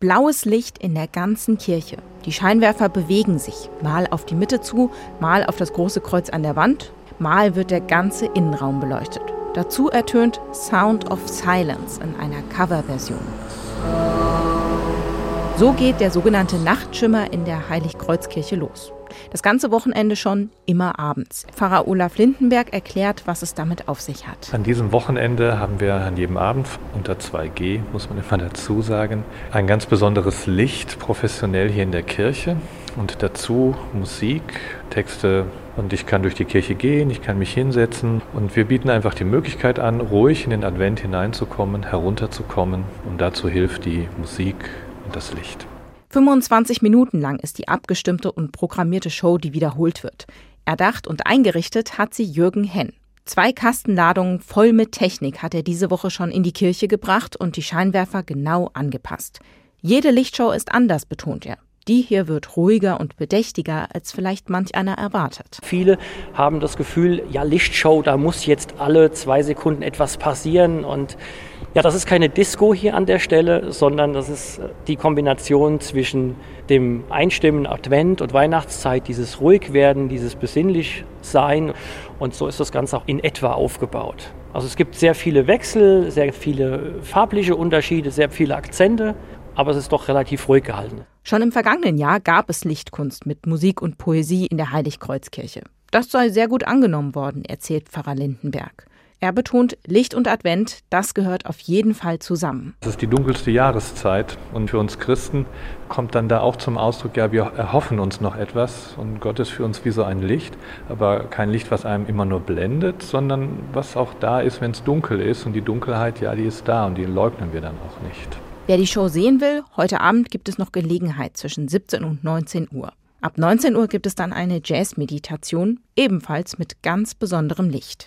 Blaues Licht in der ganzen Kirche. Die Scheinwerfer bewegen sich, mal auf die Mitte zu, mal auf das große Kreuz an der Wand, mal wird der ganze Innenraum beleuchtet. Dazu ertönt Sound of Silence in einer Coverversion. So geht der sogenannte Nachtschimmer in der Heiligkreuzkirche los. Das ganze Wochenende schon immer abends. Pfarrer Olaf Lindenberg erklärt, was es damit auf sich hat. An diesem Wochenende haben wir an jedem Abend unter 2G, muss man immer dazu sagen, ein ganz besonderes Licht professionell hier in der Kirche und dazu Musik, Texte und ich kann durch die Kirche gehen, ich kann mich hinsetzen und wir bieten einfach die Möglichkeit an, ruhig in den Advent hineinzukommen, herunterzukommen und dazu hilft die Musik und das Licht. 25 Minuten lang ist die abgestimmte und programmierte Show, die wiederholt wird. Erdacht und eingerichtet hat sie Jürgen Henn. Zwei Kastenladungen voll mit Technik hat er diese Woche schon in die Kirche gebracht und die Scheinwerfer genau angepasst. Jede Lichtshow ist anders, betont er. Die hier wird ruhiger und bedächtiger, als vielleicht manch einer erwartet. Viele haben das Gefühl, ja, Lichtshow, da muss jetzt alle zwei Sekunden etwas passieren und ja, das ist keine Disco hier an der Stelle, sondern das ist äh, die Kombination zwischen dem Einstimmen Advent und Weihnachtszeit, dieses Ruhigwerden, dieses besinnlich Sein. Und so ist das Ganze auch in etwa aufgebaut. Also es gibt sehr viele Wechsel, sehr viele farbliche Unterschiede, sehr viele Akzente, aber es ist doch relativ ruhig gehalten. Schon im vergangenen Jahr gab es Lichtkunst mit Musik und Poesie in der Heiligkreuzkirche. Das sei sehr gut angenommen worden, erzählt Pfarrer Lindenberg. Er betont, Licht und Advent, das gehört auf jeden Fall zusammen. Es ist die dunkelste Jahreszeit und für uns Christen kommt dann da auch zum Ausdruck, ja, wir erhoffen uns noch etwas und Gott ist für uns wie so ein Licht, aber kein Licht, was einem immer nur blendet, sondern was auch da ist, wenn es dunkel ist und die Dunkelheit, ja, die ist da und die leugnen wir dann auch nicht. Wer die Show sehen will, heute Abend gibt es noch Gelegenheit zwischen 17 und 19 Uhr. Ab 19 Uhr gibt es dann eine Jazz-Meditation, ebenfalls mit ganz besonderem Licht.